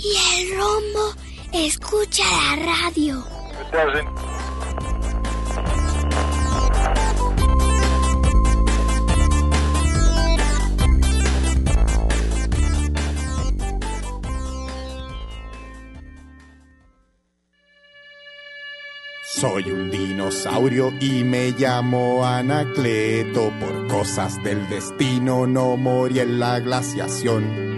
Y el rombo escucha la radio. Soy un dinosaurio y me llamo Anacleto. Por cosas del destino no morí en la glaciación.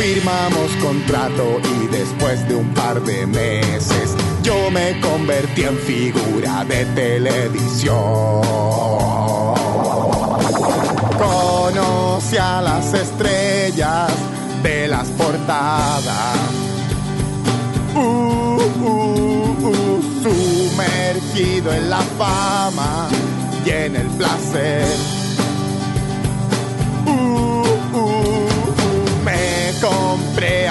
Firmamos contrato y después de un par de meses yo me convertí en figura de televisión. Conocí a las estrellas de las portadas. Uh, uh, uh, sumergido en la fama y en el placer.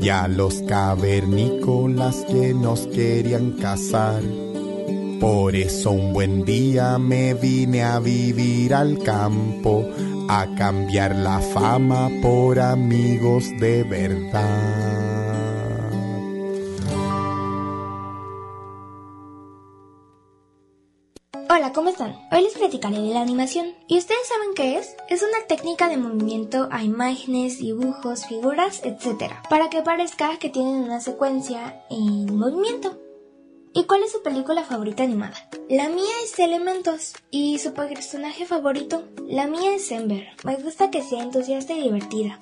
y a los cavernícolas que nos querían cazar. Por eso un buen día me vine a vivir al campo, a cambiar la fama por amigos de verdad. Hola, ¿cómo están? Hoy les platicaré de la animación. ¿Y ustedes saben qué es? Es una técnica de movimiento a imágenes, dibujos, figuras, etc. Para que parezca que tienen una secuencia en movimiento. ¿Y cuál es su película favorita animada? La mía es Elementos. ¿Y su personaje favorito? La mía es Ember. Me gusta que sea entusiasta y divertida.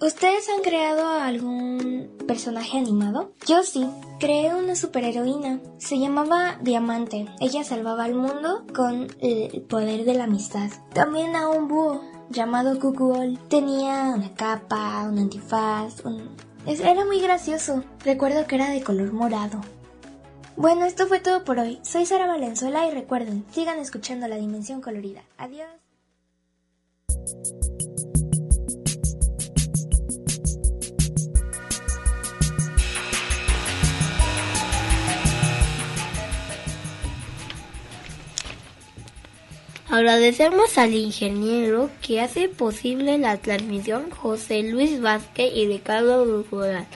¿Ustedes han creado algún personaje animado? Yo sí, creé una superheroína. Se llamaba Diamante. Ella salvaba al mundo con el poder de la amistad. También a un búho llamado Cucuol. Tenía una capa, un antifaz, un... Era muy gracioso. Recuerdo que era de color morado. Bueno, esto fue todo por hoy. Soy Sara Valenzuela y recuerden, sigan escuchando La Dimensión Colorida. Adiós. Agradecemos al ingeniero que hace posible la transmisión José Luis Vázquez y Ricardo Durán.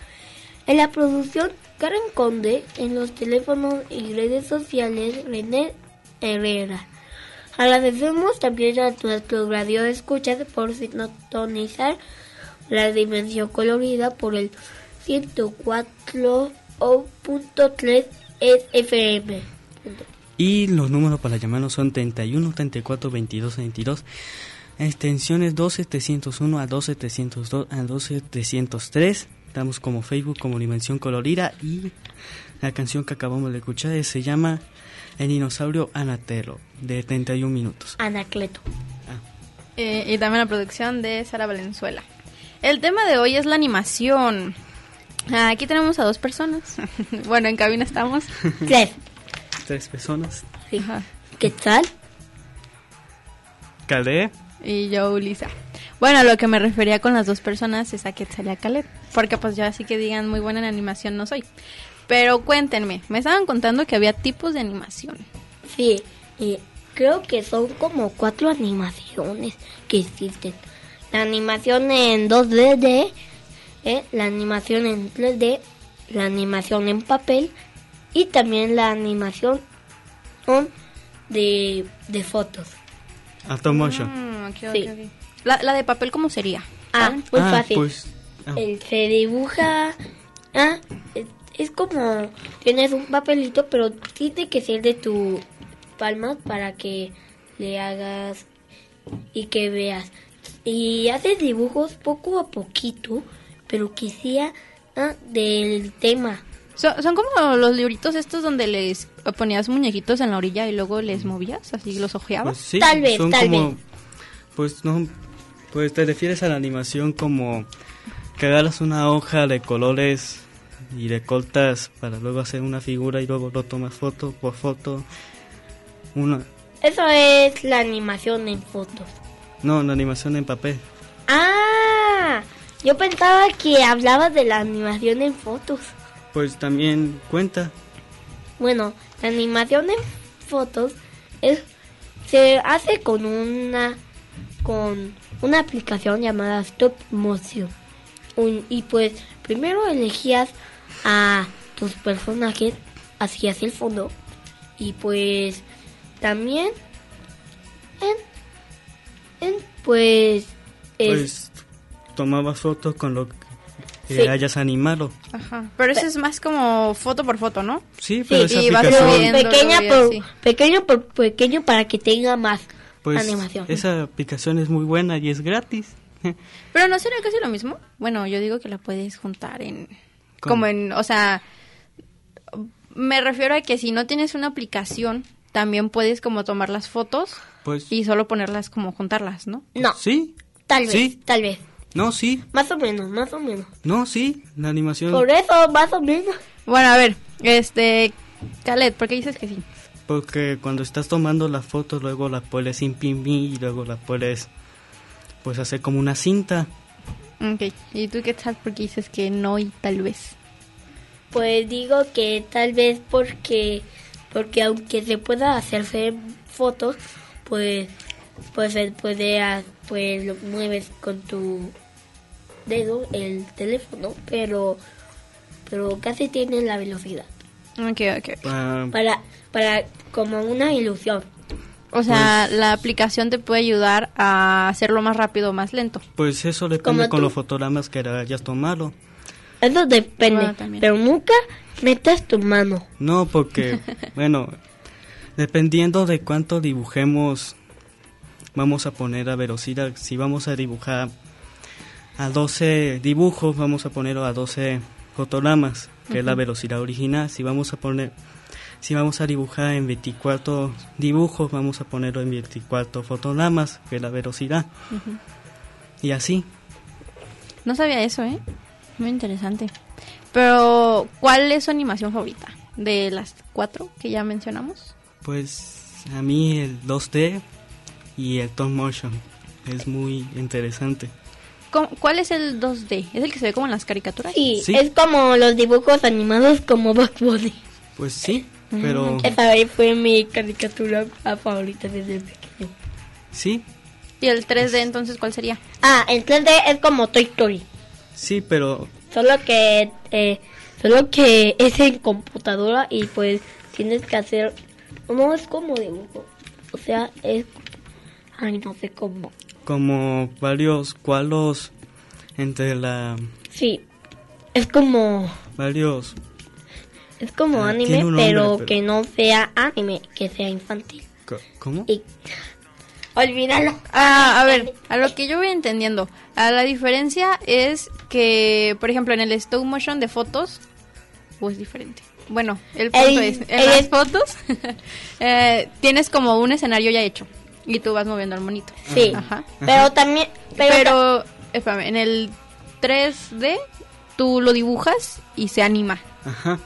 En la producción Karen Conde, en los teléfonos y redes sociales René Herrera. Agradecemos también a nuestros radio escuchas por sintonizar la dimensión colorida por el 104.3 FM. Y los números para llamarnos son 31, 34, 22, 22. Extensiones 12701 a 12702 a 12703. Estamos como Facebook, como Dimensión Colorida y la canción que acabamos de escuchar se llama El dinosaurio Anatelo, de 31 minutos. Anacleto. Eh, y también la producción de Sara Valenzuela. El tema de hoy es la animación. Ah, Aquí tenemos a dos personas. bueno, en cabina estamos. Tres. Tres personas. Sí. ¿Qué tal? Calé. Y yo, Ulisa. Bueno, lo que me refería con las dos personas es a Quetzal y a Caleb. Porque pues yo así que digan muy buena en animación no soy. Pero cuéntenme, me estaban contando que había tipos de animación. Sí, y creo que son como cuatro animaciones que existen. La animación en 2D, eh, la animación en 3D, la animación en papel y también la animación de, de fotos. Automotion. Mm, ok, ok, Sí. La, la de papel, ¿cómo sería? Ah, muy Ah, fácil. pues, ah. El se dibuja. Ah, es, es como. Tienes un papelito, pero tiene que ser de tu palma para que le hagas y que veas. Y haces dibujos poco a poquito, pero que sea ah, del tema. Son, son como los libritos estos donde les ponías muñequitos en la orilla y luego les movías, así los ojeabas. Pues sí, Tal vez, son tal como, vez. Pues no, pues te refieres a la animación como que agarras una hoja de colores y recortas para luego hacer una figura y luego lo tomas foto por foto. Una, Eso es la animación en fotos. no, la animación en papel. Ah, yo pensaba que hablabas de la animación en fotos. Pues también cuenta. Bueno, la animación en fotos es se hace con una con una aplicación llamada Stop Motion. Un- y pues primero elegías a tus personajes hacia el fondo y pues también en, en pues es Pues tomabas fotos con lo que Sí. hayas animado. Ajá. Pero eso es más como foto por foto, ¿no? Sí, pero esa y vas aplicación, subiendo. pequeña por pequeño por pequeño para que tenga más pues animación. esa aplicación es muy buena y es gratis. Pero no sería casi lo mismo. Bueno, yo digo que la puedes juntar en... ¿Cómo? Como en... O sea... Me refiero a que si no tienes una aplicación, también puedes como tomar las fotos Pues y solo ponerlas como juntarlas, ¿no? No, sí, tal vez, sí. tal vez. No, sí, Más o menos, más o menos. no, sí, la animación. Por eso, más o menos. Bueno, a ver, este... Khaled, ¿por qué dices que sí? Porque cuando estás tomando las fotos, luego las puedes imprimir y luego las puedes pues hacer como una cinta. Ok. ¿Y tú qué tal? ¿Por qué dices que no y tal vez? Pues digo que tal vez porque porque aunque se pueda hacerse fotos, pues pues se puede ha- pues lo mueves con tu dedo el teléfono, pero pero casi tiene la velocidad Ok, ok. Ah, para para como una ilusión. O sea, la aplicación te puede ayudar a hacerlo más rápido o más lento. pues eso Como depende con tú. los fotogramas que hayas tomado. Eso depende, Bueno, pero nunca metas tu mano. No, porque, bueno, dependiendo de cuánto dibujemos, vamos a poner a velocidad. Si vamos a dibujar a 12 dibujos, vamos a ponerlo a 12 fotogramas, que es la velocidad original. Si vamos a poner, si vamos a dibujar en 24 dibujos, vamos a ponerlo en 24 fotogramas, que es la velocidad. Y así. No sabía eso, ¿eh? Muy interesante. Pero, ¿cuál es su animación favorita? De las cuatro que ya mencionamos. Pues a mí el 2D y el top motion es muy interesante. ¿Cómo- ¿Cuál es el 2D? ¿Es el que se ve como en las caricaturas? Sí, Sí. es como los dibujos animados como Bugs Bunny. Pues sí, pero Esa vez fue mi caricatura favorita desde pequeño. sí, ¿Y el 3D entonces cuál sería? Ah, el 3D es como Toy Story. sí, pero Solo que, eh, solo que es en computadora y pues tienes que hacer, no es como dibujo, o sea, es, ay, no sé cómo. como varios cuadros entre la Sí, es como, varios es como Ah, anime, nombre, pero, pero- que no sea anime, que sea infantil. ¿cómo? Y, olvídalo. Ah, a ver, a lo que yo voy entendiendo. A la diferencia es que, por ejemplo, en el stop motion de fotos, o es diferente. Bueno, el punto El- es, en el- las fotos eh, tienes como un escenario ya hecho y tú vas moviendo al monito. Sí. Ajá. Pero también. Pero, Pero, espérame, en el 3D tú lo dibujas y se anima. Ajá,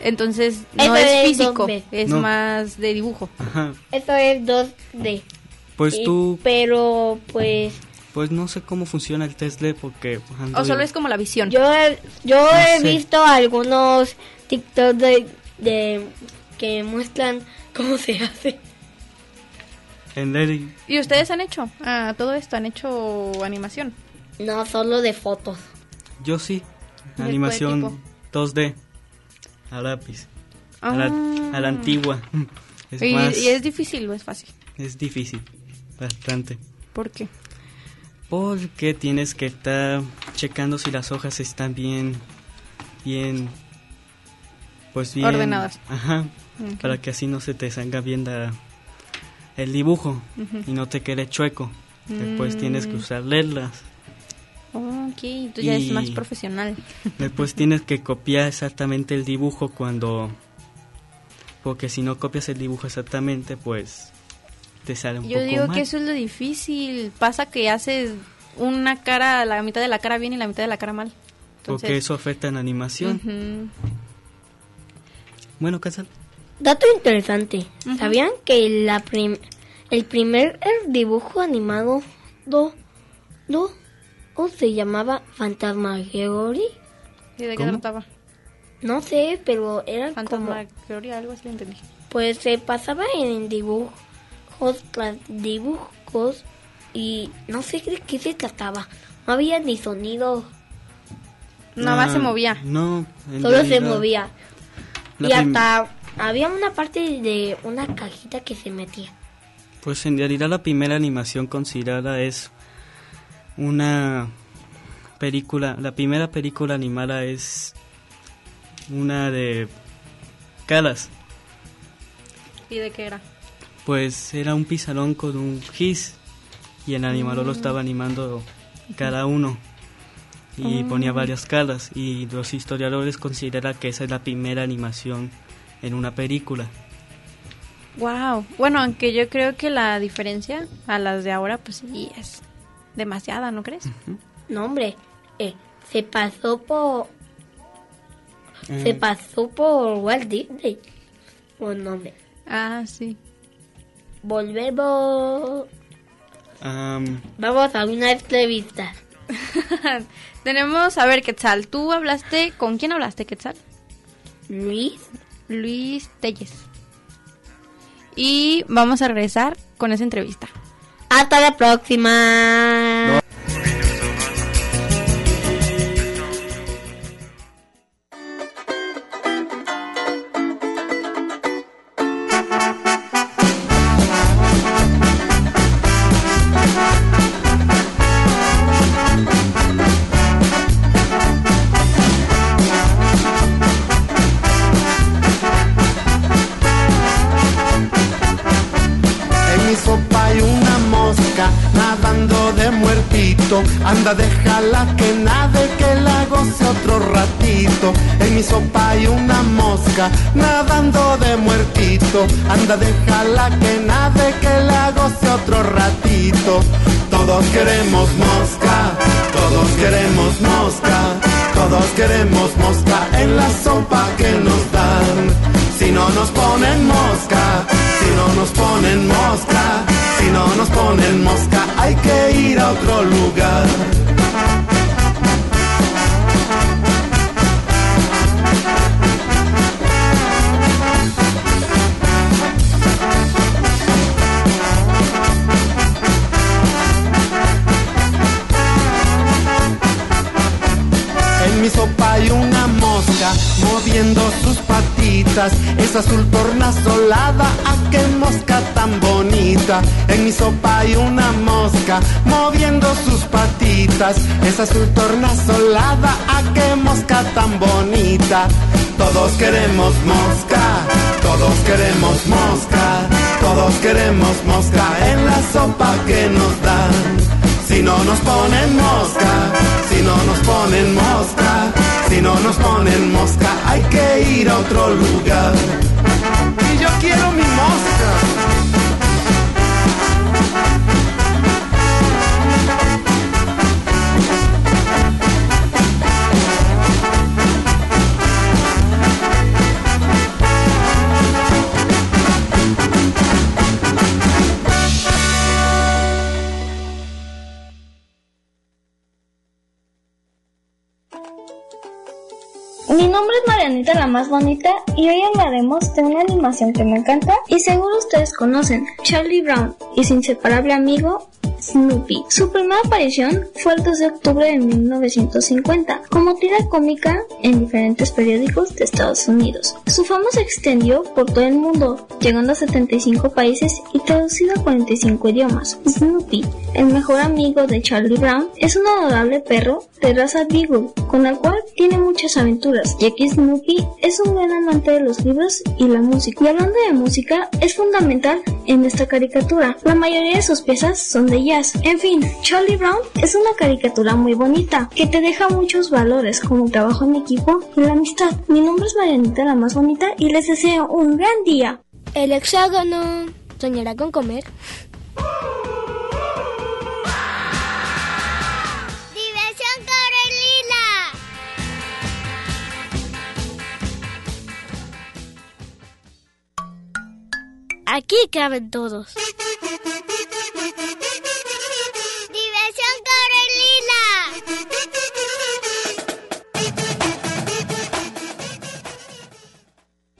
Entonces no Eso es físico, 2D. es No. más de dibujo. ajá. eso es 2D. Pues Y- tú, Pero pues. pues no sé cómo funciona el 3D porque... ando O solo yo- es como la visión. Yo he, yo he sé. visto algunos TikToks de, de que muestran cómo se hace. En ¿Y ustedes han hecho ah, todo esto? ¿Han hecho animación? No solo de fotos. yo sí, ¿De animación qué tipo? 2D, a lápiz, a, la, a la Ah. antigua. Es ¿Y, más, y es difícil o es fácil? es difícil, bastante. ¿Por qué? Porque tienes que estar checando si las hojas están bien, bien, pues bien Ordenadas. Ajá. Para que así no se te salga bien la- el dibujo Ujú. y no te quede chueco. Después tienes que Mm. usar reglas. Ok, tú ya es Y- más profesional. Después tienes que copiar exactamente el dibujo cuando, porque si no copias el dibujo exactamente, pues te sale un Yo poco digo mal. que eso es lo difícil. Pasa que haces una cara, la mitad de la cara bien y la mitad de la cara mal. porque Entonces, eso afecta en animación. ujú. Bueno, Casal. Dato interesante. ¿Sabían que la prim- el primer dibujo animado do, do, o se llamaba Fantasmagoria? ¿Y de qué ¿Cómo? trataba? No sé, pero era como... Fantasmagoria, algo así lo entendí. Pues se pasaba en dibujos tras dibujos y no sé de qué se trataba. No había ni sonido, Nada más Ah, se movía. No, en solo se movía. la Y hasta había una parte de una cajita que se metía. Pues en realidad la primera animación considerada es una película, la primera película animada es una de caras. ¿Y de qué era? Pues era un pizarrón con un gis y el animador lo estaba animando cada uno y ponía varias caras y los historiadores consideran que esa es la primera animación en una película. Wow. Bueno, aunque yo creo que la diferencia a las de ahora, pues sí, es demasiada, ¿no crees? No, hombre, eh, se pasó por Eh, se pasó por Walt Disney. Buen nombre. Ah, sí. Volvemos. am, Vamos a una entrevista. Tenemos, a ver, Quetzal, tú hablaste, ¿con quién hablaste, Quetzal? Luis, Luis Telles. Y vamos a regresar con esa entrevista. hasta la próxima. Anda, déjala que nade, que la goce otro ratito. Todos queremos mosca, todos queremos mosca, todos queremos mosca en la sopa que nos dan. Si no nos ponen mosca, si no nos ponen mosca, si no nos ponen mosca, hay que ir a otro lugar. Esa azul tornasolada, a qué mosca tan bonita. En mi sopa hay una mosca moviendo sus patitas. Esa azul tornasolada, a qué mosca tan bonita. Todos queremos mosca, todos queremos mosca, todos queremos mosca en la sopa que nos dan. Si no nos ponen mosca, si no nos ponen mosca, no nos ponen mosca, hay que ir a otro lugar. Y yo quiero mi mosca. La más bonita y hoy hablaremos de una animación que me encanta y seguro ustedes conocen, Charlie Brown y su inseparable amigo Snoopy. Su primera aparición fue el 2 de octubre de 1950 como tira cómica en diferentes periódicos de Estados Unidos. Su fama se extendió por todo el mundo, llegando a 75 países y traducido a 45 idiomas. Snoopy, el mejor amigo de Charlie Brown, es un adorable perro de raza Beagle, con el cual tiene muchas aventuras, ya que Snoopy es un gran amante de los libros y la música. Y hablando de música, es fundamental en esta caricatura. La mayoría de sus piezas son de jazz. En fin, Charlie Brown es una caricatura muy bonita, que te deja muchos valores como el trabajo en equipo y la amistad. Mi nombre es Marianita la más bonita y les deseo un gran día. El hexágono soñará con comer. Aquí caben todos.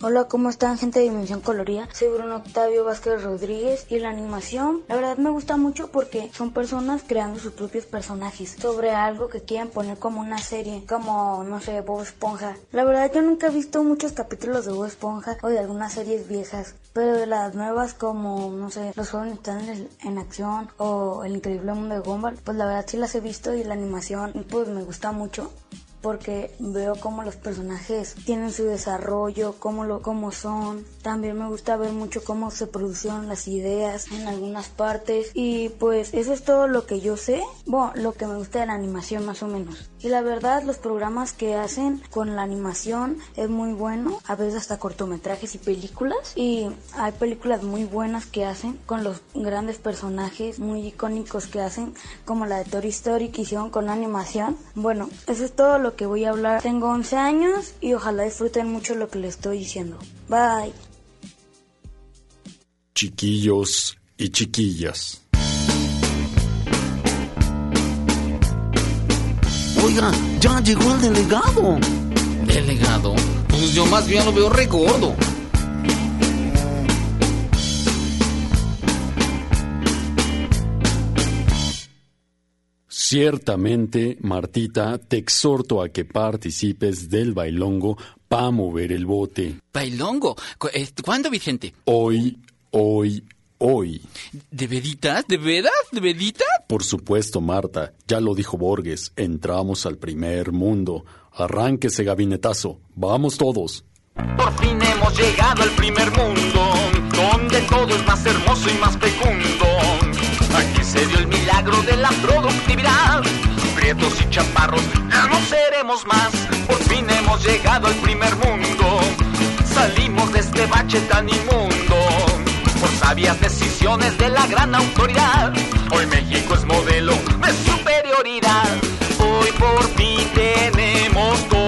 Hola, ¿cómo están gente de Dimensión Colorida? Soy Bruno Octavio Vázquez Rodríguez y la animación, la verdad me gusta mucho porque son personas creando sus propios personajes sobre algo que quieren poner como una serie, como, no sé, Bob Esponja. La verdad yo nunca he visto muchos capítulos de Bob Esponja o de algunas series viejas, pero de las nuevas como, no sé, Los Jóvenes en, en acción o El Increíble Mundo de Gumball, pues la verdad sí las he visto y la animación pues me gusta mucho porque veo cómo los personajes tienen su desarrollo, cómo lo cómo son. También me gusta ver mucho cómo se producieron las ideas en algunas partes y pues eso es todo lo que yo sé, bueno, lo que me gusta de la animación más o menos. Y la verdad los programas que hacen con la animación es muy bueno, a veces hasta cortometrajes y películas y hay películas muy buenas que hacen con los grandes personajes muy icónicos que hacen como la de Toy Story que hicieron con animación. Bueno, eso es todo lo que voy a hablar. Tengo 11 años y ojalá disfruten mucho lo que les estoy diciendo. Bye. Chiquillos y chiquillas. Oiga, ya llegó el delegado. ¿Delegado? Pues yo más bien lo veo re Ciertamente, Martita, te exhorto a que participes del bailongo para mover el bote. ¿Bailongo? Eh, ¿Cuándo, Vicente? Hoy, hoy, hoy. ¿De veritas? ¿De veras? ¿De veritas? Por supuesto, Marta, ya lo dijo Borges, entramos al primer mundo. Arránquese, gabinetazo. Vamos todos. Por fin hemos llegado al primer mundo, donde todo es más hermoso y más fecundo. Se dio el milagro de la productividad. Prietos y chaparros, ya no seremos más. Por fin hemos llegado al primer mundo. Salimos de este bache tan inmundo. Por sabias decisiones de la gran autoridad. Hoy México es modelo de superioridad. Hoy por fin tenemos todo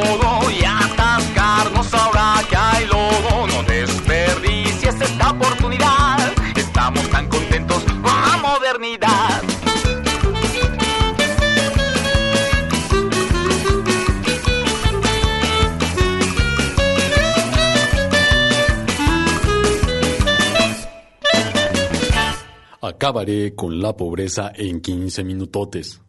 Acabaré con la pobreza en 15 minutotes.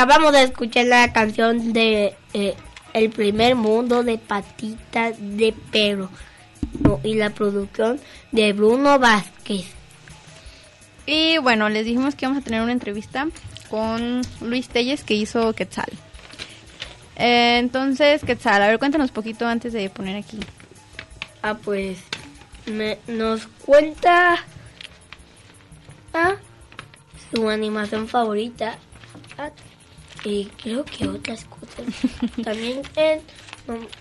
Acabamos de escuchar la canción de eh, El primer mundo de Patitas de Perro no, y la producción de Bruno Vázquez. Y bueno, les dijimos que íbamos a tener una entrevista con Luis Telles que hizo Quetzal. Eh, entonces, Quetzal, a ver, cuéntanos poquito antes de poner aquí. Ah, pues me, nos cuenta ah, su animación favorita ah, y creo que otras cosas. También él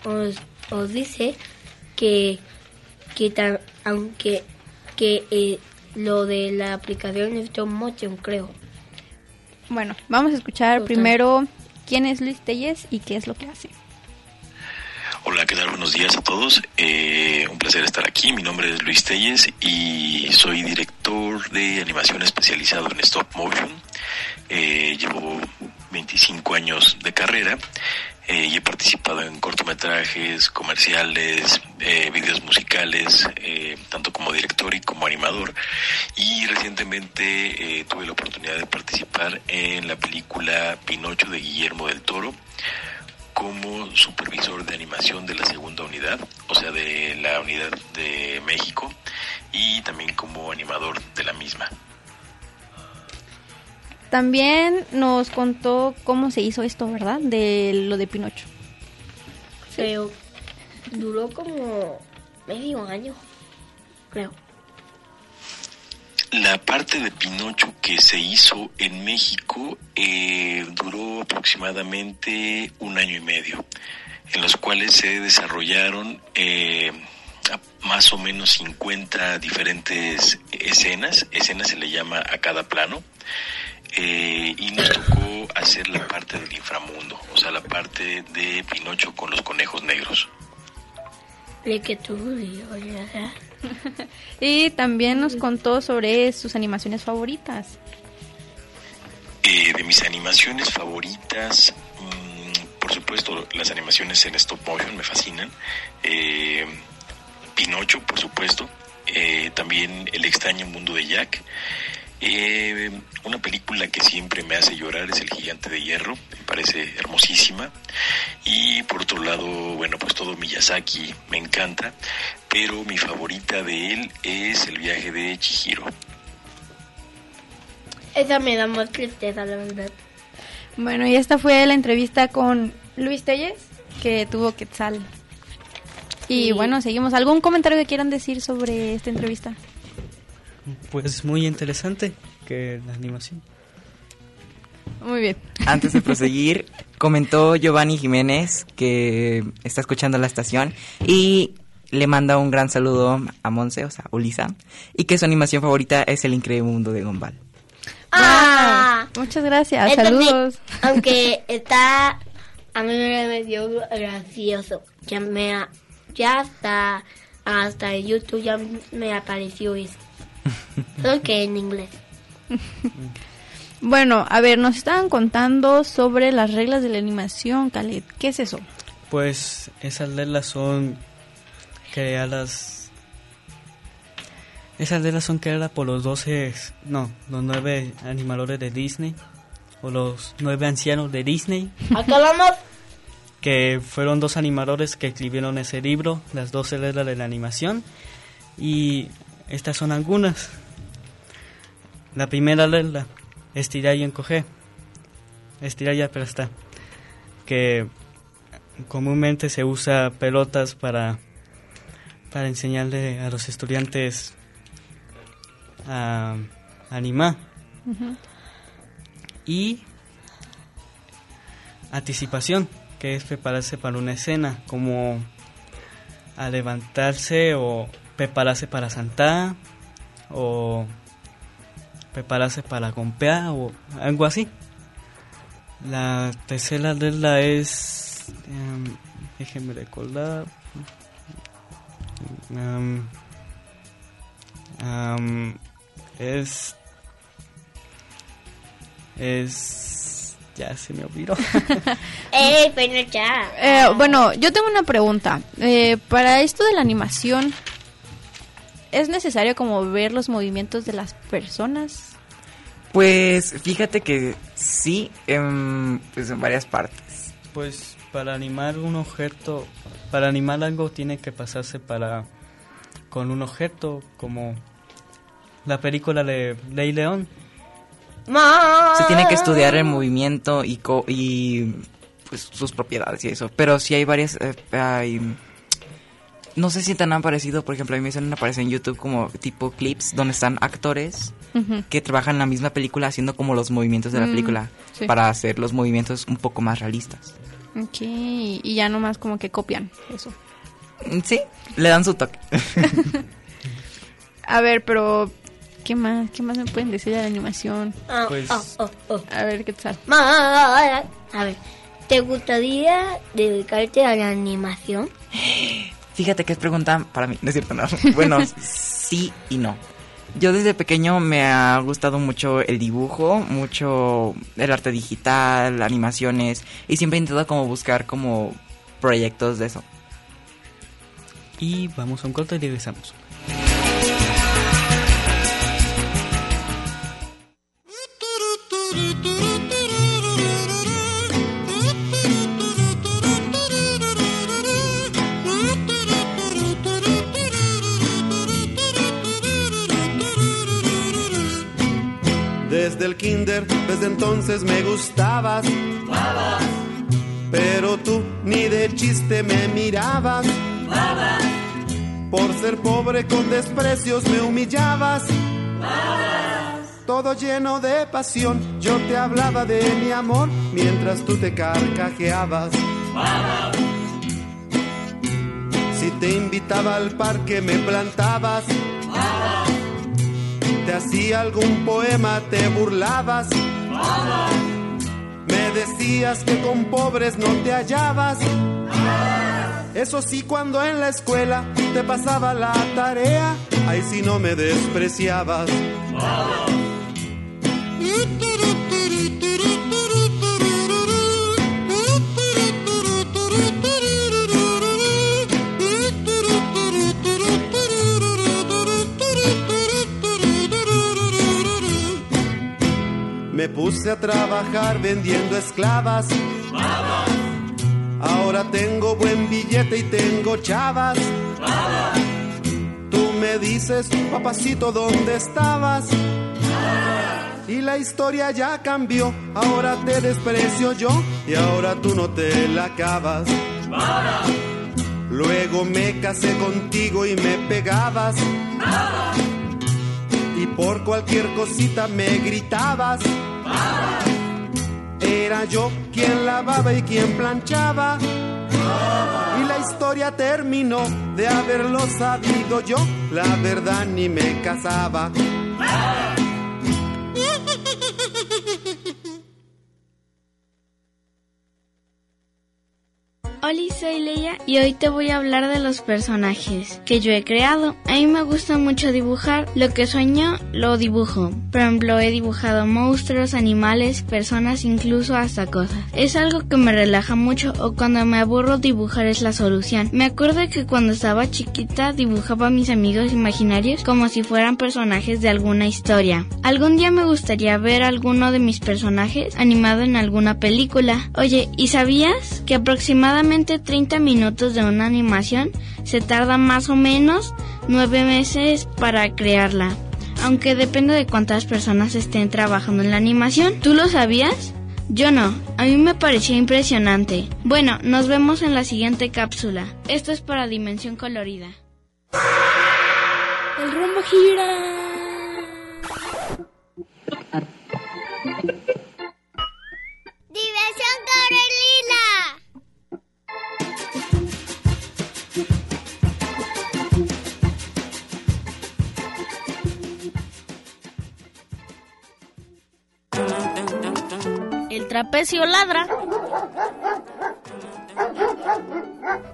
os, os dice que, que ta- aunque que eh, lo de la aplicación es stop motion, creo. Bueno, vamos a escuchar Total. primero quién es Luis Telles y qué es lo que hace. Hola, ¿qué tal? Buenos días a todos. Eh, un placer estar aquí. Mi nombre es Luis Telles y soy director de animación especializado en stop motion. Eh, llevo 25 años de carrera eh, y he participado en cortometrajes, comerciales, eh, videos musicales, eh, tanto como director y como animador. Y recientemente eh, tuve la oportunidad de participar en la película Pinocho de Guillermo del Toro como supervisor de animación de la segunda unidad, o sea, de la unidad de México, y también como animador de la misma. También nos contó cómo se hizo esto, ¿verdad? De lo de Pinocho. Pero duró como medio año, creo. La parte de Pinocho que se hizo en México eh, duró aproximadamente un año y medio, en los cuales se desarrollaron eh, más o menos 50 diferentes escenas, escenas se le llama a cada plano, eh, y nos tocó hacer la parte del inframundo, o sea, la parte de Pinocho con los conejos negros. Le que tú, y también nos contó sobre sus animaciones favoritas. Eh, de mis animaciones favoritas, mm, por supuesto, las animaciones en stop motion me fascinan. Eh, Pinocho, por supuesto. Eh, también El extraño mundo de Jack. Eh, una película que siempre me hace llorar es El gigante de hierro, me parece hermosísima. Y por otro lado, bueno, pues todo Miyazaki me encanta, pero mi favorita de él es El viaje de Chihiro. Esa me da más tristeza, la verdad. Bueno, y esta fue la entrevista con Luis Telles, que tuvo Quetzal. Y Sí. bueno, seguimos. ¿Algún comentario que quieran decir sobre esta entrevista? Pues muy interesante que la animación. Muy bien. Antes de proseguir, comentó Giovanni Jiménez que está escuchando la estación y le manda un gran saludo a Monse, o sea, Ulisa, y que su animación favorita es El Increíble Mundo de Gumball. Ah, muchas gracias. Entonces, Saludos. Aunque está, a mí me dio gracioso. Ya me, ha- ya hasta, hasta en YouTube ya me apareció eso. Que en inglés. Bueno, a ver, nos estaban contando sobre las reglas de la animación, Khaled. ¿Qué es eso? Pues esas reglas son creadas. Esas reglas son creadas por los 12, no, los 9 animadores de Disney, o los 9 ancianos de Disney, Acá vamos. que fueron dos animadores que escribieron ese libro, las 12 reglas de la animación, y estas son algunas. La primera regla, estirar y encoger. Estirar y aplastar. Que comúnmente se usa pelotas para, para enseñarle a los estudiantes a animar. Y anticipación, que es prepararse para una escena, como a levantarse o prepararse para saltar o prepararse para comprar o algo así. La tercera regla es, em, déjenme recordar, Em, em, es, es, ya se me olvidó. ¡Ey, pero ya! Eh, bueno, yo tengo una pregunta. Eh, para esto de la animación, ¿es necesario como ver los movimientos de las personas? Pues fíjate que sí, en, pues en varias partes. Pues para animar un objeto, para animar algo tiene que pasarse para con un objeto como la película de Ley León. Se tiene que estudiar el movimiento y, co- y pues sus propiedades y eso. Pero sí hay varias... eh, hay- no sé si te han parecido, por ejemplo, a mí me suelen aparecer en YouTube como tipo clips donde están actores que trabajan en la misma película haciendo como los movimientos de la Mm, película sí. para hacer los movimientos un poco más realistas. Ok, y ya nomás como que copian eso. Mm, Sí, le dan su toque. A ver, pero ¿qué más? ¿Qué más me pueden decir de la animación? Pues- A ver, ¿qué tal? A ver, ¿te gustaría dedicarte a la animación? Fíjate que es pregunta para mí, no es cierto, no. Bueno, sí y no. Yo desde pequeño me ha gustado mucho el dibujo, mucho el arte digital, animaciones, y siempre he intentado como buscar como proyectos de eso. Y vamos a un corte y regresamos. Desde entonces me gustabas. Pero tú ni de chiste me mirabas. Por ser pobre con desprecios me humillabas. Todo lleno de pasión, yo te hablaba de mi amor mientras tú te carcajeabas. Si te invitaba al parque me plantabas. Te hacía algún poema, te burlabas. Me decías que con pobres no te hallabas. Eso sí, cuando en la escuela te pasaba la tarea, ahí sí no me despreciabas. Me puse a trabajar vendiendo esclavas. Ahora tengo buen billete y tengo chavas. Tú me dices, papacito, ¿dónde estabas? Y la historia ya cambió, ahora te desprecio yo y ahora tú no te la acabas. Luego me casé contigo y me pegabas. Y por cualquier cosita me gritabas. Era yo quien lavaba y quien planchaba. Y la historia terminó de haberlo sabido yo. La verdad ni me casaba. Hola, soy Leia y hoy te voy a hablar de los personajes que yo he creado. A mí me gusta mucho dibujar, lo que sueño lo dibujo. Por ejemplo, he dibujado monstruos, animales, personas, incluso hasta cosas. Es algo que me relaja mucho o cuando me aburro dibujar es la solución. Me acuerdo que cuando estaba chiquita dibujaba a mis amigos imaginarios como si fueran personajes de alguna historia. Algún día me gustaría ver alguno de mis personajes animado en alguna película. Oye, ¿y sabías que aproximadamente 30 minutos de una animación se tarda más o menos 9 meses para crearla? Aunque depende de cuántas personas estén trabajando en la animación. ¿Tú lo sabías? Yo no, a mí me pareció impresionante. Bueno, nos vemos en la siguiente cápsula. Esto es para Dimensión Colorida. El rumbo gira. El trapecio ladra.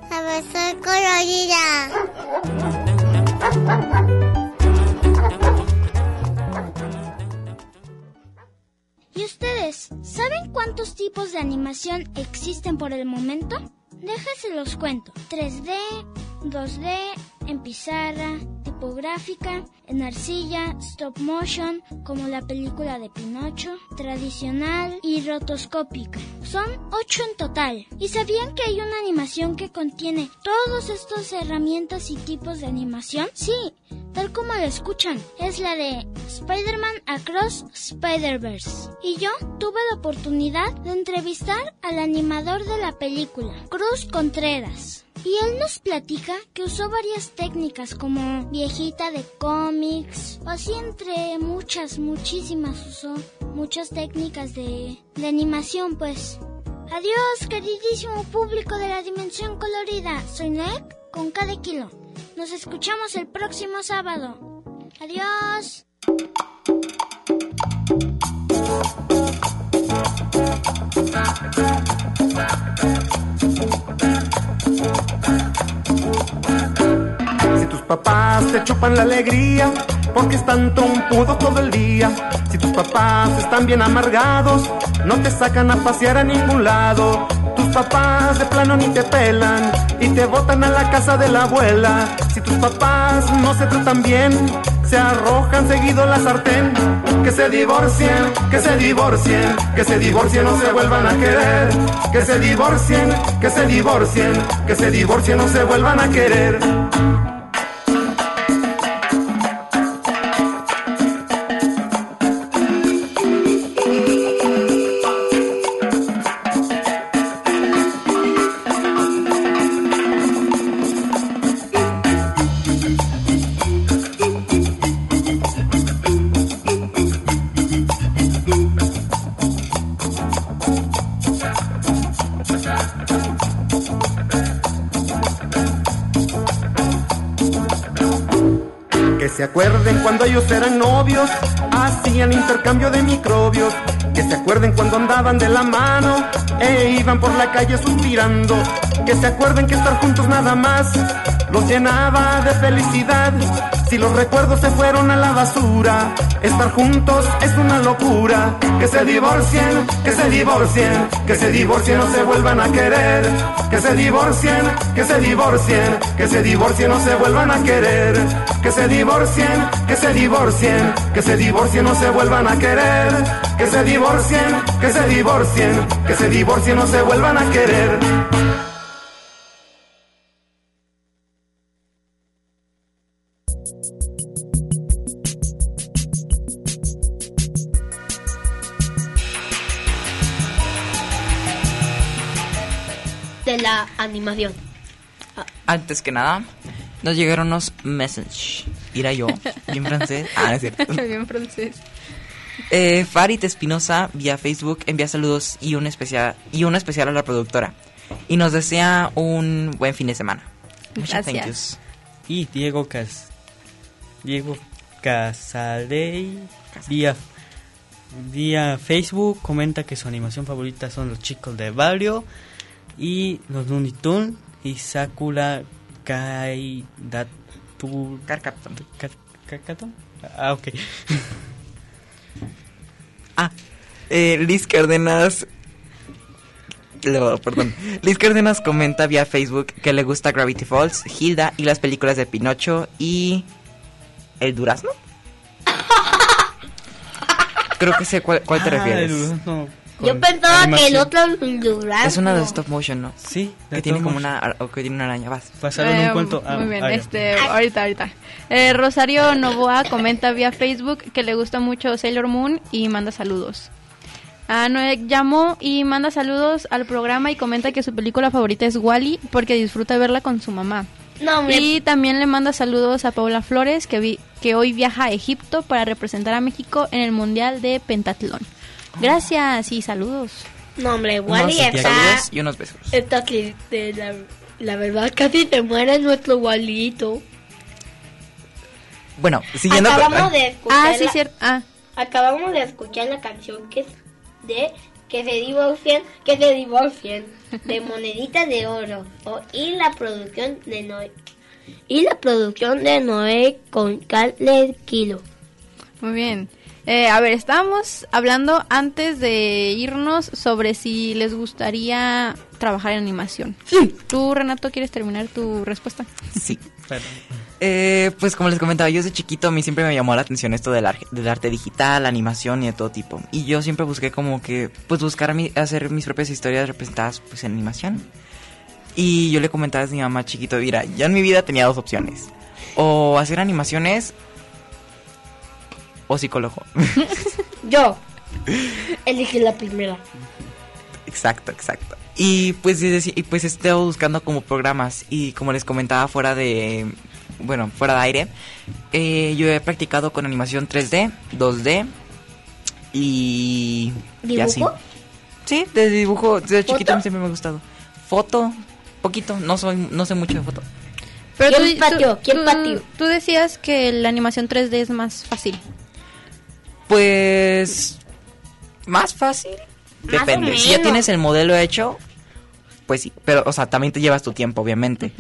Diversión Colorida. ¿Y ustedes saben cuántos tipos de animación existen por el momento? Déjense los cuento. 3D, 2D, en pizarra, tipográfica, en arcilla, stop motion, como la película de Pinocho, tradicional y rotoscópica. Son ocho en total. ¿Y sabían que hay una animación que contiene todas estas herramientas y tipos de animación? Sí, tal como lo escuchan. Es la de Spider-Man Across Spider-Verse. Y yo tuve la oportunidad de entrevistar al animador de la película, Cruz Contreras. Y él nos platica que usó varias técnicas como viejita de cómics, o así entre muchas, muchísimas usó muchas técnicas de, de animación pues. Adiós, queridísimo público de la dimensión colorida. Soy Nick con cada kilo. Nos escuchamos el próximo sábado. Adiós. Si tus papás te chupan la alegría, porque están trompudos todo el día. Si tus papás están bien amargados, no te sacan a pasear a ningún lado. Tus papás de plano ni te pelan y te botan a la casa de la abuela. Si tus papás no se tratan bien, se arrojan seguido la sartén. Que se divorcien, que se divorcien, que se divorcien, no se vuelvan a querer. Que se divorcien, que se divorcien, que se divorcien, no se vuelvan a querer. Intercambio de microbios. Que se acuerden cuando andaban de la mano e iban por la calle suspirando. Que se acuerden que estar juntos nada más los llenaba de felicidad. Si los recuerdos se fueron a la basura, estar juntos es una locura. Que se divorcien, que se divorcien, que se divorcien no se vuelvan a querer. Que se divorcien, que se divorcien, que se divorcien no se vuelvan a querer. Que se divorcien, que se divorcien, que se divorcien no se vuelvan a querer. Que se divorcien, que se divorcien, que se divorcien no se vuelvan a querer. La animación. Antes que nada, nos llegaron unos messages. Irá yo, bien francés. Ah, no es cierto. Bien francés. Eh, Farid Espinosa vía Facebook envía saludos y un especial y uno especial a la productora y nos desea un buen fin de semana. Muchas Gracias. thank yous. Y Diego Cas Diego Casadei vía vía Facebook comenta que su animación favorita son los chicos de barrio y los Looney Tunes y Sakura Kaidatu Carcaton. Carcaton. Ah, ok. Ah, eh, Liz Cárdenas. No, perdón. Liz Cárdenas comenta vía Facebook que le gusta Gravity Falls, Hilda y las películas de Pinocho y. ¿El Durazno? Creo que sé cuál, cuál te Ah, refieres. el Durazno Yo pensaba que el otro Durazno. Es una de stop motion, ¿no? Sí, Que tiene como una, o que tiene una araña. Vas. Pasaron Eh, un cuento. ah, muy bien, ah, este, ahorita, ahorita. Eh, Rosario Novoa comenta vía Facebook que le gusta mucho Sailor Moon y manda saludos. A Noé llamó y manda saludos al programa y comenta que su película favorita es Wally porque disfruta verla con su mamá. No. Y también le manda saludos a Paula Flores que, vi- que hoy viaja a Egipto para representar a México en el Mundial de Pentatlón. Gracias y saludos. No, hombre, Wally está... saludos y unos besos. Está que de la, la verdad casi te muere nuestro Walito. Bueno, siguiendo con- Acabamos de escuchar Ah, sí, la- cierto. Ah, Acabamos de escuchar la canción que es de que se divorcien, que se divorcien de monedita de oro o- y la producción de Noé y la producción de Noé con Carles Kilo. Muy bien. Eh, a ver, estábamos hablando antes de irnos sobre si les gustaría trabajar en animación. Sí. ¿Tú, Renato, quieres terminar tu respuesta? Sí. Eh, pues como les comentaba, yo desde chiquito a mí siempre me llamó la atención esto del, ar- del arte digital, animación y de todo tipo. Y yo siempre busqué como que, pues buscar mi- hacer mis propias historias representadas pues en animación. Y yo le comentaba a mi mamá chiquito, mira, ya en mi vida tenía dos opciones. O hacer animaciones o psicólogo. Yo elegí la primera. Exacto, exacto. Y pues, y pues estaba buscando como programas y como les comentaba fuera de, bueno, fuera de aire, eh, yo he practicado con animación 3D, 2D y... y así. ¿Dibujo? Sí, desde dibujo, desde chiquito ¿Foto? siempre me ha gustado. Foto, poquito, no soy, no sé mucho de foto. Pero ¿Quién pateó? ¿Quién tú- pateó? Tú decías que la animación 3D es más fácil. Pues más fácil. Más Depende. Si ya tienes el modelo hecho, pues sí. Pero, o sea, también te llevas tu tiempo, obviamente.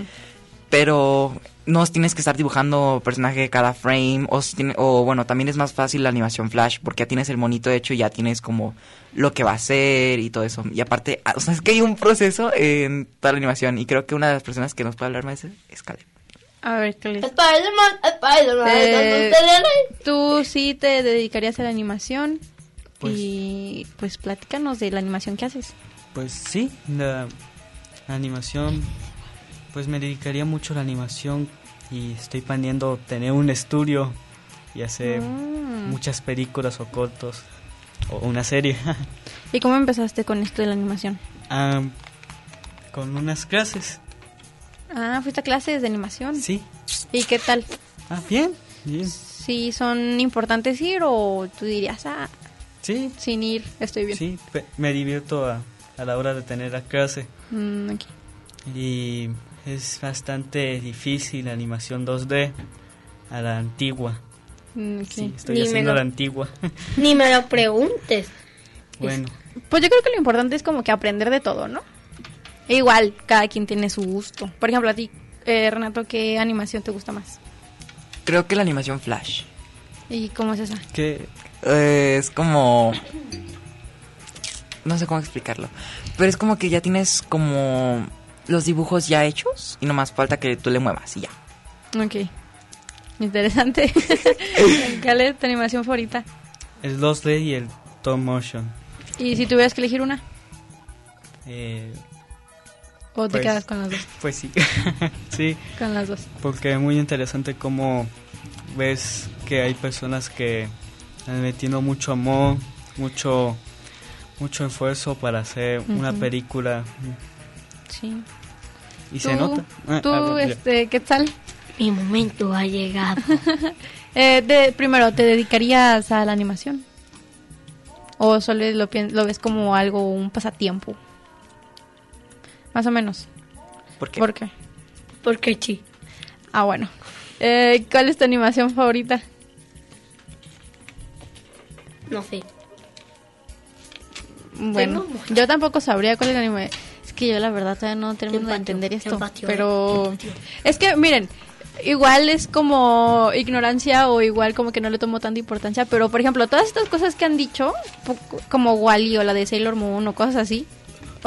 Pero no tienes que estar dibujando personaje cada frame. O, si tiene- o bueno, también es más fácil la animación flash. Porque ya tienes el monito hecho y ya tienes como lo que va a hacer y todo eso. Y aparte, ah, o sea, es que hay un proceso en toda la animación. Y creo que una de las personas que nos puede hablar más es es Caleb. A ver, ¿qué les... Spider-Man, Spider-Man, Eh, ¿dónde tú sí te dedicarías a la animación Pues- y pues platícanos de la animación que haces. Pues sí, la animación, pues me dedicaría mucho a la animación y estoy planeando tener un estudio y hacer Mm. muchas películas o cortos o una serie. ¿Y cómo empezaste con esto de la animación? Ah, con unas clases. Ah, fuiste a clases de animación. Sí. ¿Y qué tal? Ah, bien, bien. ¿Sí son importantes ir o tú dirías, ah, Sí, sin ir estoy bien? sí, me divierto a, a la hora de tener la clase. Mm, ok. Y es bastante difícil la animación 2D a la antigua. Mm. Sí, estoy Ni haciendo lo- la antigua. Ni me lo preguntes. bueno, Pues yo creo que lo importante es como que aprender de todo, ¿no? E igual, cada quien tiene su gusto. Por ejemplo, a ti, eh, Renato, ¿qué animación te gusta más? Creo que la animación flash. ¿Y cómo es esa? que Eh, es como... No sé cómo explicarlo. Pero es como que ya tienes como los dibujos ya hechos y nomás falta que tú le muevas y ya. Ok. Interesante. ¿Cuál es tu animación favorita? el 2D y el top motion. ¿Y si tuvieras que elegir una? Eh, ¿O te Pues- quedas con las dos? pues sí, sí, Con las dos. porque es muy interesante cómo ves que hay personas que han metido mucho amor, mucho mucho esfuerzo para hacer una película Sí. y se nota. Ah, ¿Tú, ah, este, qué tal? Mi momento ha llegado. Eh, de- primero, ¿te dedicarías a la animación? ¿O solo lo, lo ves como algo, un pasatiempo? Más o menos. ¿Por qué? ¿Por qué? Porque sí. Ah, bueno. Eh, ¿Cuál es tu animación favorita? No sé. Bueno, yo tampoco sabría cuál es el anime. Es que yo la verdad todavía no termino de pateó? entender esto. Pero ¿Quién pateó? es que miren, igual es como ignorancia o igual como que no le tomo tanta importancia. Pero por ejemplo, todas estas cosas que han dicho, como Wally o la de Sailor Moon o cosas así.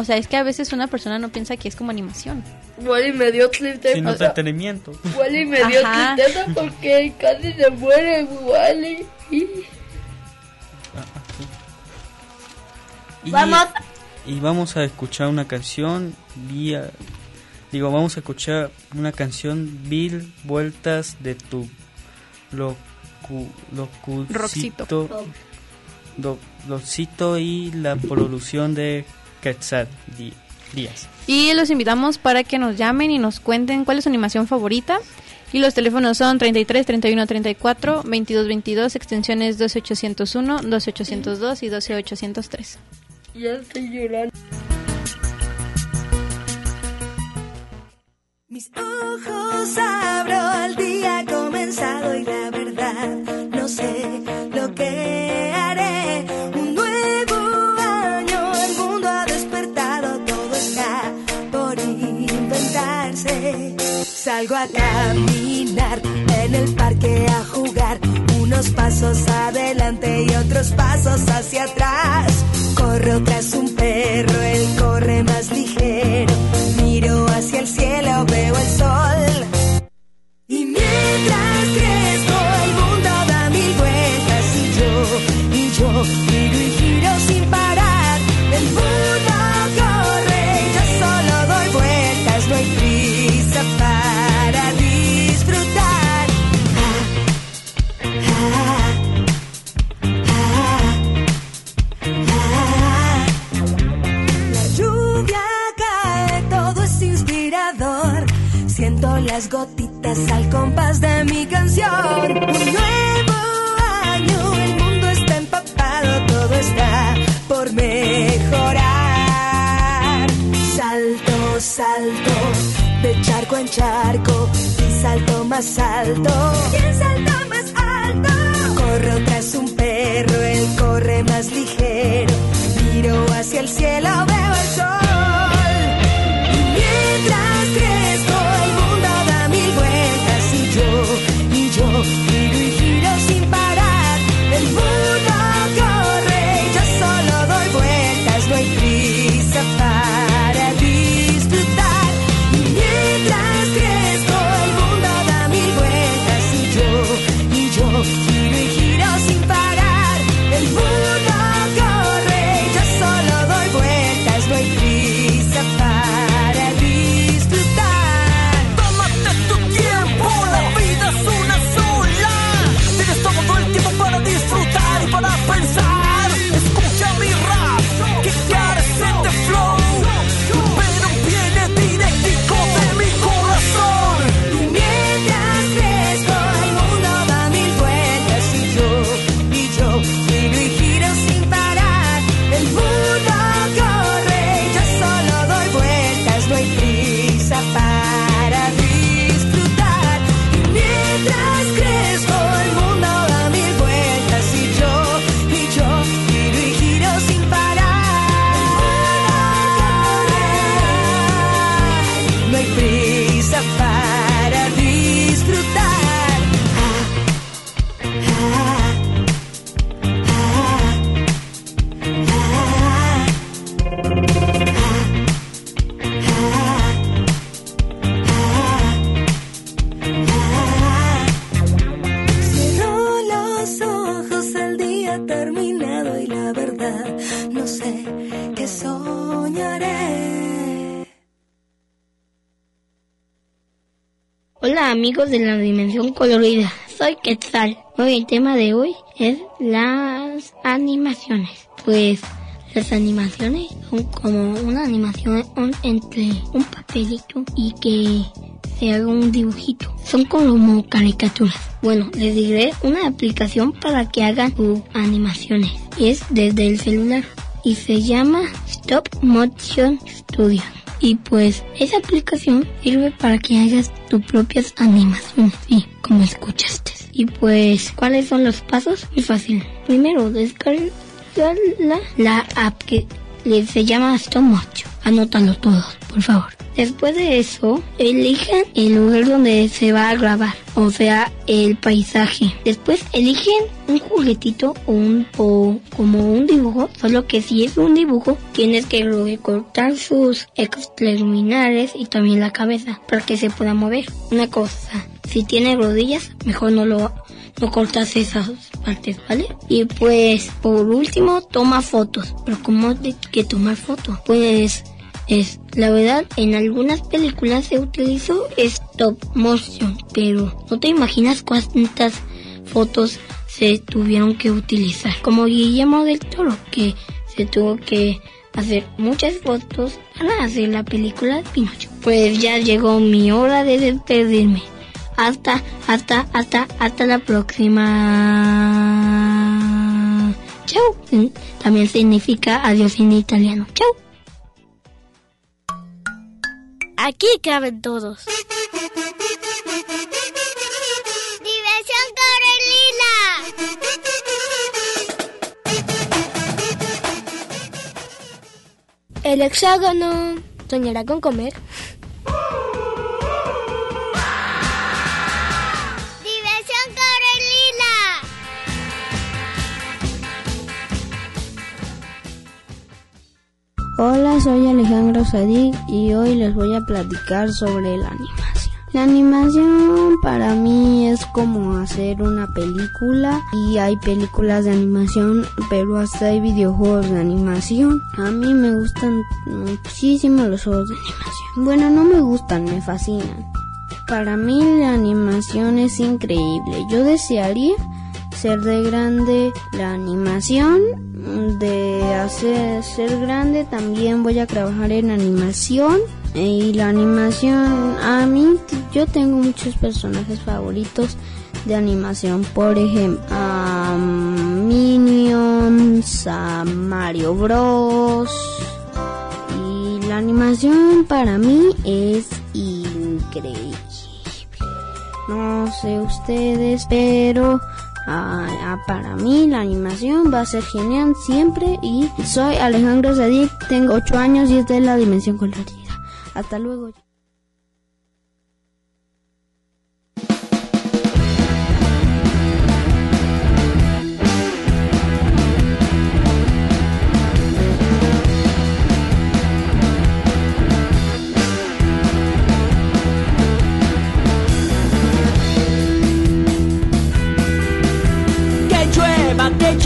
O sea, es que a veces una persona no piensa que es como animación. Wally me dio tristeza. Sin entretenimiento. Wally me dio Ajá. tristeza porque casi se muere Wally. Y, Vamos. y vamos a escuchar una canción vía digo vamos a escuchar una canción mil vueltas de tu locu, Roxito. locucito lo- locito y la producción de Quetzal Dí- Díaz Y los invitamos para que nos llamen y nos cuenten cuál es su animación favorita. Y los teléfonos son 33 31 34 22 22, extensiones 12801, 12802 y 12803. Ya estoy llorando. Mis ojos abro, el día comenzado y la verdad no sé Salgo a caminar en el parque a jugar, uno unos pasos adelante y otros pasos hacia atrás. Corro tras un perro, él corre más ligero. Miro hacia el cielo, veo el sol. Las gotitas al compás de mi canción. Un nuevo año, el mundo está empapado, todo está por mejorar. Salto, salto, de charco en charco, y salto más alto. ¿Quién salta más alto? Corro tras un perro, él corre más ligero. Miro hacia el cielo, veo el sol. Terminado y la verdad no sé qué soñaré. Hola amigos de la dimensión colorida, soy Quetzal. Hoy el tema de hoy es las animaciones. Pues las animaciones son como una animación entre un papelito y que se haga un dibujito. Son como caricaturas. Bueno, les diré una aplicación para que hagan sus animaciones. Es desde el celular. Y se llama Stop Motion Studio. Y pues esa aplicación sirve para que hagas tus propias animaciones. Sí, como escuchaste. Y pues, ¿cuáles son los pasos? Muy fácil. Primero, descarga la, la app que se llama Stop Motion. Anótalo todos, por favor. Después de eso, elijan el lugar donde se va a grabar, o sea, el paisaje. Después eligen un juguetito o, un, o como un dibujo, solo que si es un dibujo, tienes que recortar sus extraluminares y también la cabeza para que se pueda mover. Una cosa, si tiene rodillas, mejor no lo no cortas esas partes, ¿vale? Y pues, por último, toma fotos. Pero ¿cómo de que tomar fotos? Pues, es, la verdad, en algunas películas se utilizó stop motion, pero no te imaginas cuántas fotos se tuvieron que utilizar. Como Guillermo del Toro, que se tuvo que hacer muchas fotos para hacer la película de Pinocho. Pues ya llegó mi hora de despedirme. Hasta, hasta, hasta, hasta la próxima. Chau. Mm, También significa adiós en italiano. Chau. Aquí caben todos. Diversión Corelila. El hexágono soñará con comer. Soy Alejandro Sadik y hoy les voy a platicar sobre la animación. La animación para mí es como hacer una película y hay películas de animación, pero hasta hay videojuegos de animación. A mí me gustan muchísimo los juegos de animación. Bueno, no me gustan, me fascinan. Para mí la animación es increíble. Yo desearía ser de grande la animación de hacer ser grande también voy a trabajar en animación. Y la animación a mí yo tengo muchos personajes favoritos de animación por ejemplo a Minions a Mario Bros. Y la animación para mí es increíble. No sé ustedes pero Ah, para mí la animación va a ser genial siempre y soy Alejandro Zadik, tengo 8 años y esta es la dimensión colorida. Hasta luego.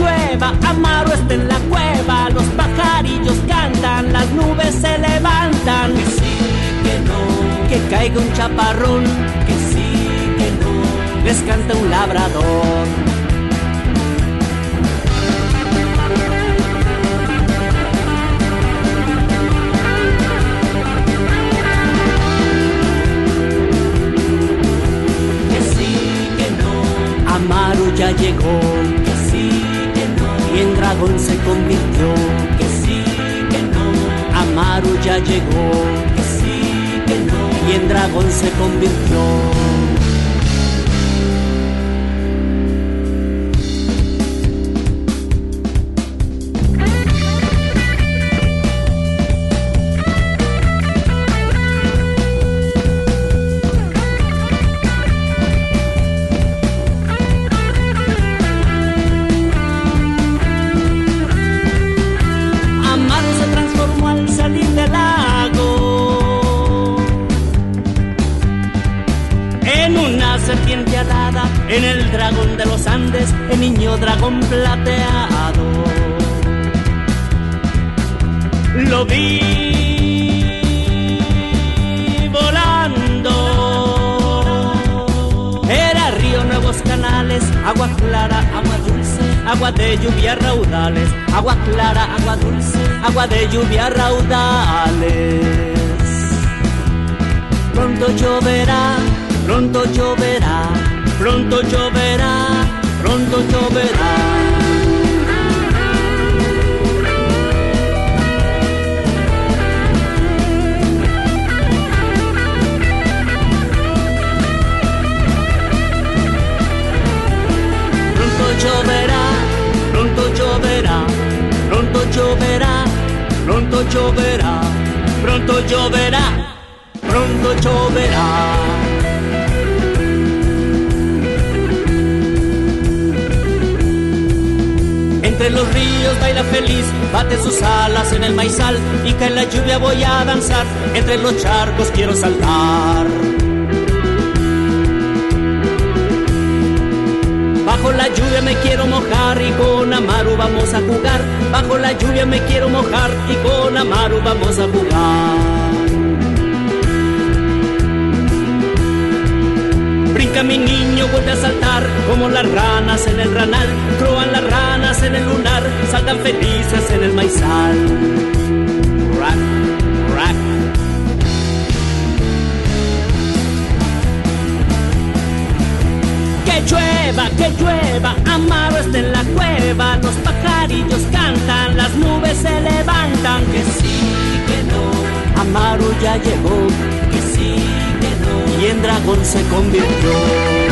Amaro está en la cueva, los pajarillos cantan, las nubes se levantan. Que sí, que no, que caiga un chaparrón, que sí, que no, les canta un labrador. Que sí, que no, Amaro ya llegó y en dragón se convirtió. Que sí, que no. Amaru ya llegó. Que sí, que no. Y en dragón se convirtió. En el dragón de los Andes, el niño dragón plateado. Lo vi volando. Era río, nuevos canales, agua clara, agua dulce, agua de lluvia raudales, agua clara, agua dulce, agua de lluvia raudales. Pronto lloverá, pronto lloverá pronto lloverá, pronto lloverá. Pronto lloverá, pronto lloverá, pronto lloverá, pronto lloverá, pronto lloverá, pronto lloverá. Entre los ríos baila feliz, bate sus alas en el maizal y cae la lluvia voy a danzar, entre los charcos quiero saltar. Bajo la lluvia me quiero mojar y con Amaru vamos a jugar. Bajo la lluvia me quiero mojar y con Amaru vamos a jugar. Brinca mi niño, vuelve a saltar como las ranas en el ranal. Croan las ranas en el lunar, saltan felices en el maizal. Que llueva, que llueva, Amaro está en la cueva, los pajarillos cantan, las nubes se levantan. Que sí, que no, Amaro ya llegó y en dragón se convirtió.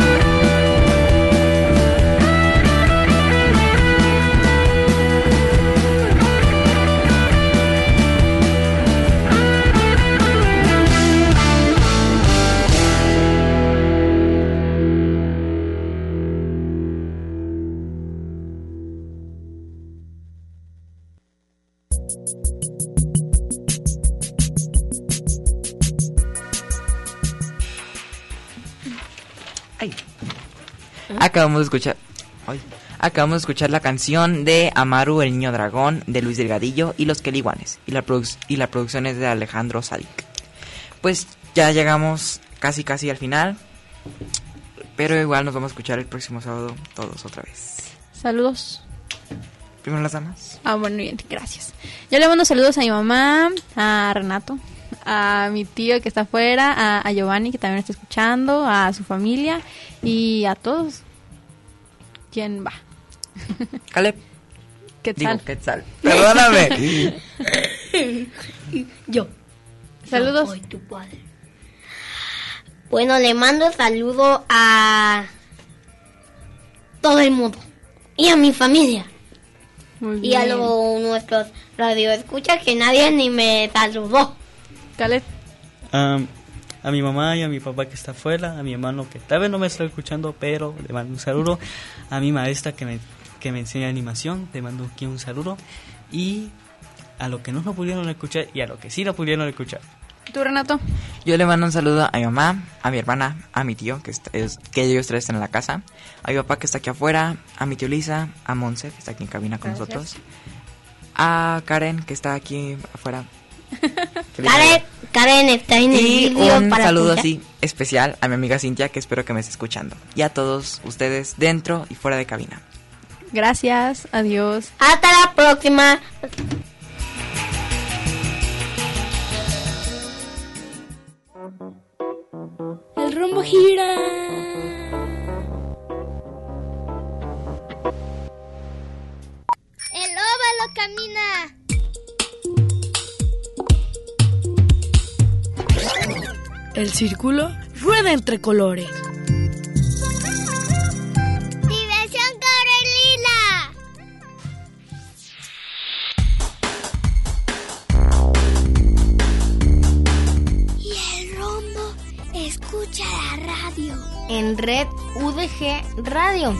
Acabamos de escuchar. ay, acabamos de escuchar la canción de Amaru el niño dragón de Luis Delgadillo y los Keliguanes. Y la, y la producción es de Alejandro Sadik. Pues ya llegamos casi casi al final. Pero igual nos vamos a escuchar el próximo sábado todos otra vez. Saludos. Primero las damas. Ah, bueno, bien, gracias. Yo le mando saludos a mi mamá, a Renato, a mi tío que está afuera, a, a Giovanni que también está escuchando, a su familia y a todos. ¿Quién va? Caleb. Quetzal. Digo, Quetzal. Perdóname. Yo. Saludos. Yo soy tu padre. Bueno, le mando saludo a todo el mundo y a mi familia Muy y a los nuestros radioescuchas que nadie ni me saludó. Caleb. Am, a mi mamá y a mi papá que está afuera, a mi hermano que tal vez no me está escuchando, pero le mando un saludo. A mi maestra que me, que me enseña animación, le mando aquí un saludo. Y a lo que no lo pudieron escuchar y a lo que sí lo pudieron escuchar. ¿Tú, Renato? Yo le mando un saludo a mi mamá, a mi hermana, a mi tío, que, está- es- que ellos tres están en la casa, a mi papá que está aquí afuera, a mi tío Lisa, a Monse, que está aquí en cabina con Gracias. nosotros, a Karen, que está aquí afuera. Karen, Karen está en el Y vídeo un para saludo así especial a mi amiga Cintia, que espero que me esté escuchando. Y a todos ustedes dentro y fuera de cabina. Gracias, adiós. Hasta la próxima. El rombo gira. El óvalo camina. El círculo rueda entre colores. Diversión Carolina. Y el rombo escucha la radio. En Red UDG Radio.